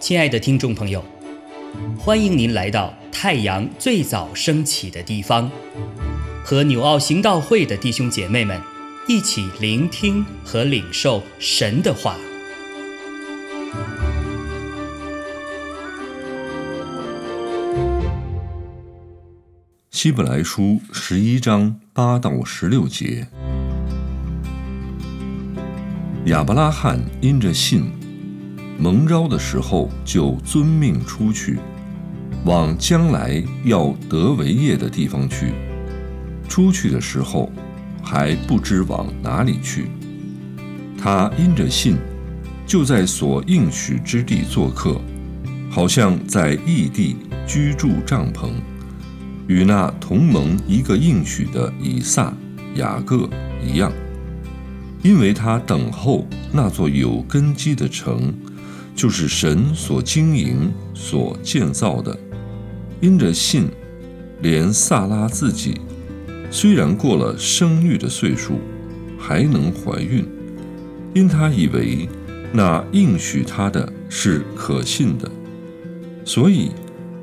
亲爱的听众朋友，欢迎您来到太阳最早升起的地方，和纽奥行道会的弟兄姐妹们一起聆听和领受神的话。希伯来书十一章八到十六节，亚伯拉罕因着信。蒙召的时候，就遵命出去，往将来要得为业的地方去。出去的时候，还不知往哪里去。他因着信，就在所应许之地做客，好像在异地居住帐篷，与那同盟一个应许的以撒、雅各一样，因为他等候那座有根基的城。就是神所经营、所建造的，因着信，连萨拉自己虽然过了生育的岁数，还能怀孕，因他以为那应许他的是可信的，所以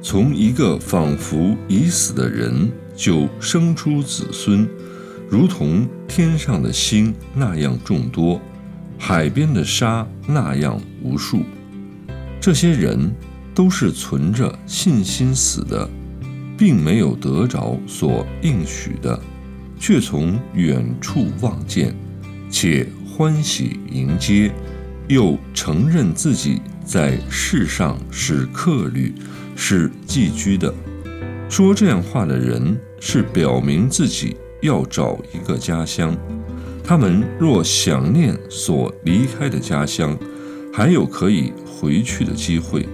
从一个仿佛已死的人就生出子孙，如同天上的星那样众多，海边的沙那样无数。这些人都是存着信心死的，并没有得着所应许的，却从远处望见，且欢喜迎接，又承认自己在世上是客旅，是寄居的。说这样话的人，是表明自己要找一个家乡。他们若想念所离开的家乡，还有可以。回去的机会，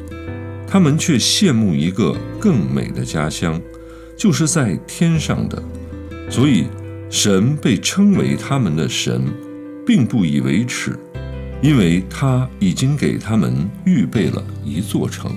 他们却羡慕一个更美的家乡，就是在天上的。所以，神被称为他们的神，并不以为耻，因为他已经给他们预备了一座城。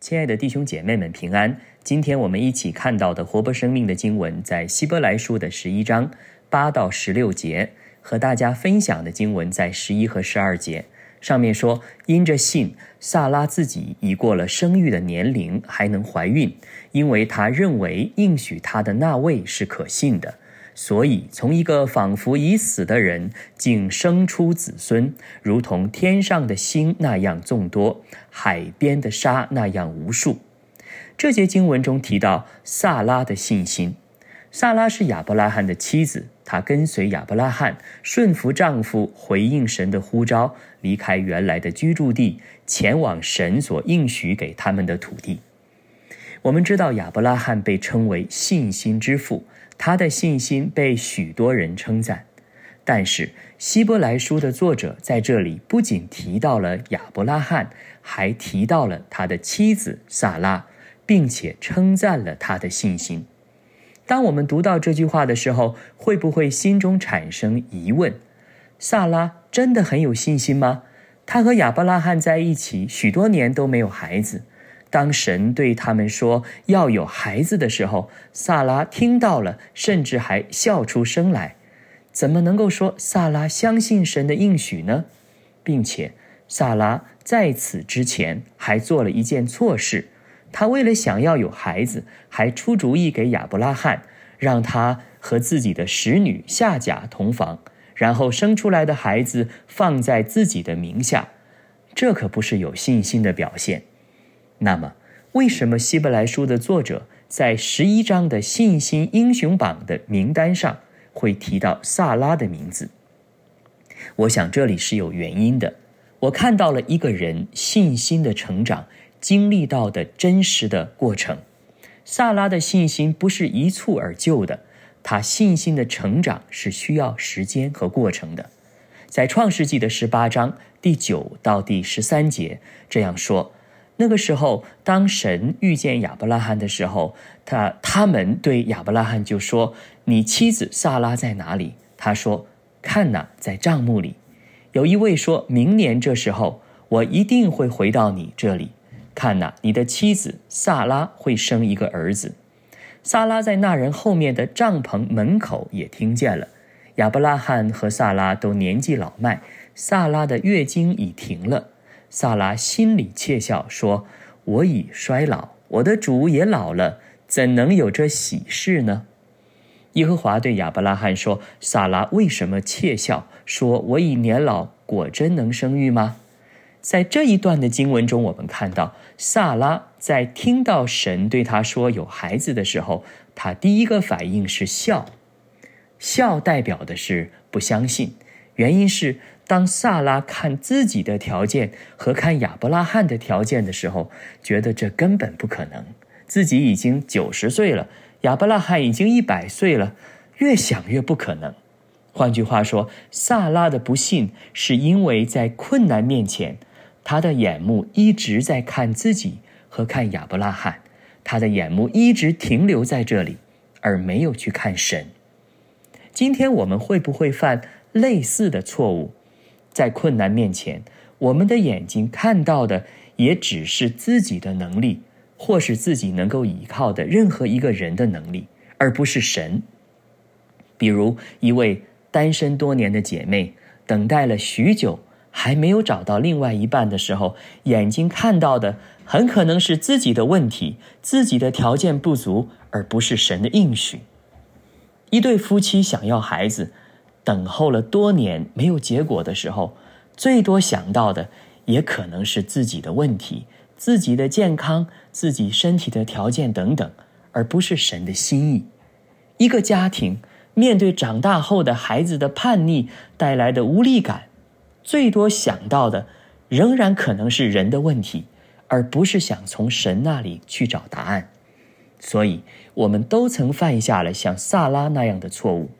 亲爱的弟兄姐妹们，平安！今天我们一起看到的活泼生命的经文，在希伯来书的十一章八到十六节，和大家分享的经文在十一和十二节。上面说，因着信，萨拉自己已过了生育的年龄，还能怀孕，因为她认为应许她的那位是可信的。所以，从一个仿佛已死的人，竟生出子孙，如同天上的星那样众多，海边的沙那样无数。这节经文中提到萨拉的信心。萨拉是亚伯拉罕的妻子，她跟随亚伯拉罕，顺服丈夫，回应神的呼召，离开原来的居住地，前往神所应许给他们的土地。我们知道亚伯拉罕被称为信心之父。他的信心被许多人称赞，但是希伯来书的作者在这里不仅提到了亚伯拉罕，还提到了他的妻子萨拉，并且称赞了他的信心。当我们读到这句话的时候，会不会心中产生疑问：萨拉真的很有信心吗？他和亚伯拉罕在一起许多年都没有孩子。当神对他们说要有孩子的时候，萨拉听到了，甚至还笑出声来。怎么能够说萨拉相信神的应许呢？并且，萨拉在此之前还做了一件错事，他为了想要有孩子，还出主意给亚伯拉罕，让他和自己的使女夏甲同房，然后生出来的孩子放在自己的名下。这可不是有信心的表现。那么，为什么希伯来书的作者在十一章的信心英雄榜的名单上会提到萨拉的名字？我想这里是有原因的。我看到了一个人信心的成长经历到的真实的过程。萨拉的信心不是一蹴而就的，他信心的成长是需要时间和过程的。在创世纪的十八章第九到第十三节这样说。那个时候，当神遇见亚伯拉罕的时候，他他们对亚伯拉罕就说：“你妻子萨拉在哪里？”他说：“看呐，在帐幕里。”有一位说明年这时候，我一定会回到你这里。看呐，你的妻子萨拉会生一个儿子。”萨拉在那人后面的帐篷门口也听见了。亚伯拉罕和萨拉都年纪老迈，萨拉的月经已停了。萨拉心里窃笑，说：“我已衰老，我的主也老了，怎能有这喜事呢？”耶和华对亚伯拉罕说：“萨拉为什么窃笑？说我已年老，果真能生育吗？”在这一段的经文中，我们看到萨拉在听到神对他说有孩子的时候，他第一个反应是笑。笑代表的是不相信，原因是当萨拉看自己的条件和看亚伯拉罕的条件的时候，觉得这根本不可能。自己已经九十岁了，亚伯拉罕已经一百岁了，越想越不可能。换句话说，萨拉的不信是因为在困难面前。他的眼目一直在看自己和看亚伯拉罕，他的眼目一直停留在这里，而没有去看神。今天我们会不会犯类似的错误？在困难面前，我们的眼睛看到的也只是自己的能力，或是自己能够依靠的任何一个人的能力，而不是神。比如一位单身多年的姐妹，等待了许久。还没有找到另外一半的时候，眼睛看到的很可能是自己的问题，自己的条件不足，而不是神的应许。一对夫妻想要孩子，等候了多年没有结果的时候，最多想到的也可能是自己的问题、自己的健康、自己身体的条件等等，而不是神的心意。一个家庭面对长大后的孩子的叛逆带来的无力感。最多想到的，仍然可能是人的问题，而不是想从神那里去找答案。所以，我们都曾犯下了像萨拉那样的错误。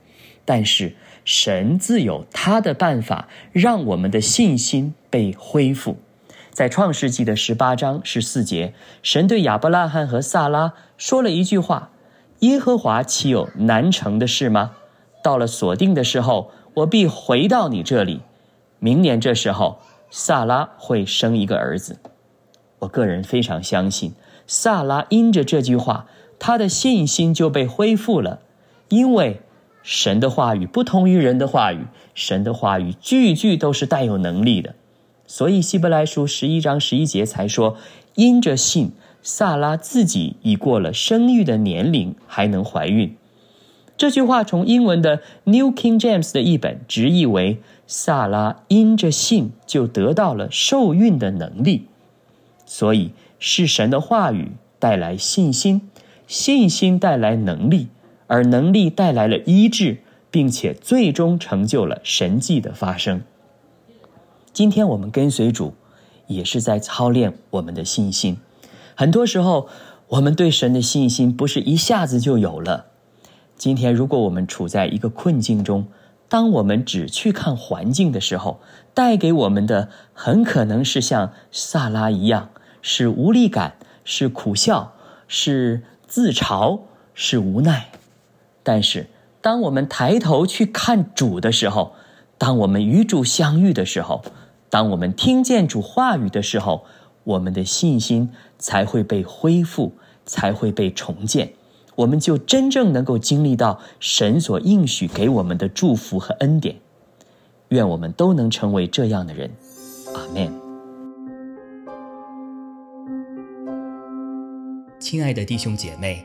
但是，神自有他的办法，让我们的信心被恢复。在创世纪的十八章十四节，神对亚伯拉罕和萨拉说了一句话：“耶和华岂有难成的事吗？到了锁定的时候，我必回到你这里。”明年这时候，萨拉会生一个儿子。我个人非常相信，萨拉因着这句话，他的信心就被恢复了。因为神的话语不同于人的话语，神的话语句句都是带有能力的。所以希伯来书十一章十一节才说：因着信，萨拉自己已过了生育的年龄，还能怀孕。这句话从英文的 New King James 的译本直译为。萨拉因着信就得到了受孕的能力，所以是神的话语带来信心，信心带来能力，而能力带来了医治，并且最终成就了神迹的发生。今天我们跟随主，也是在操练我们的信心。很多时候，我们对神的信心不是一下子就有了。今天，如果我们处在一个困境中，当我们只去看环境的时候，带给我们的很可能是像萨拉一样，是无力感，是苦笑，是自嘲，是无奈。但是，当我们抬头去看主的时候，当我们与主相遇的时候，当我们听见主话语的时候，我们的信心才会被恢复，才会被重建。我们就真正能够经历到神所应许给我们的祝福和恩典。愿我们都能成为这样的人，阿门。亲爱的弟兄姐妹，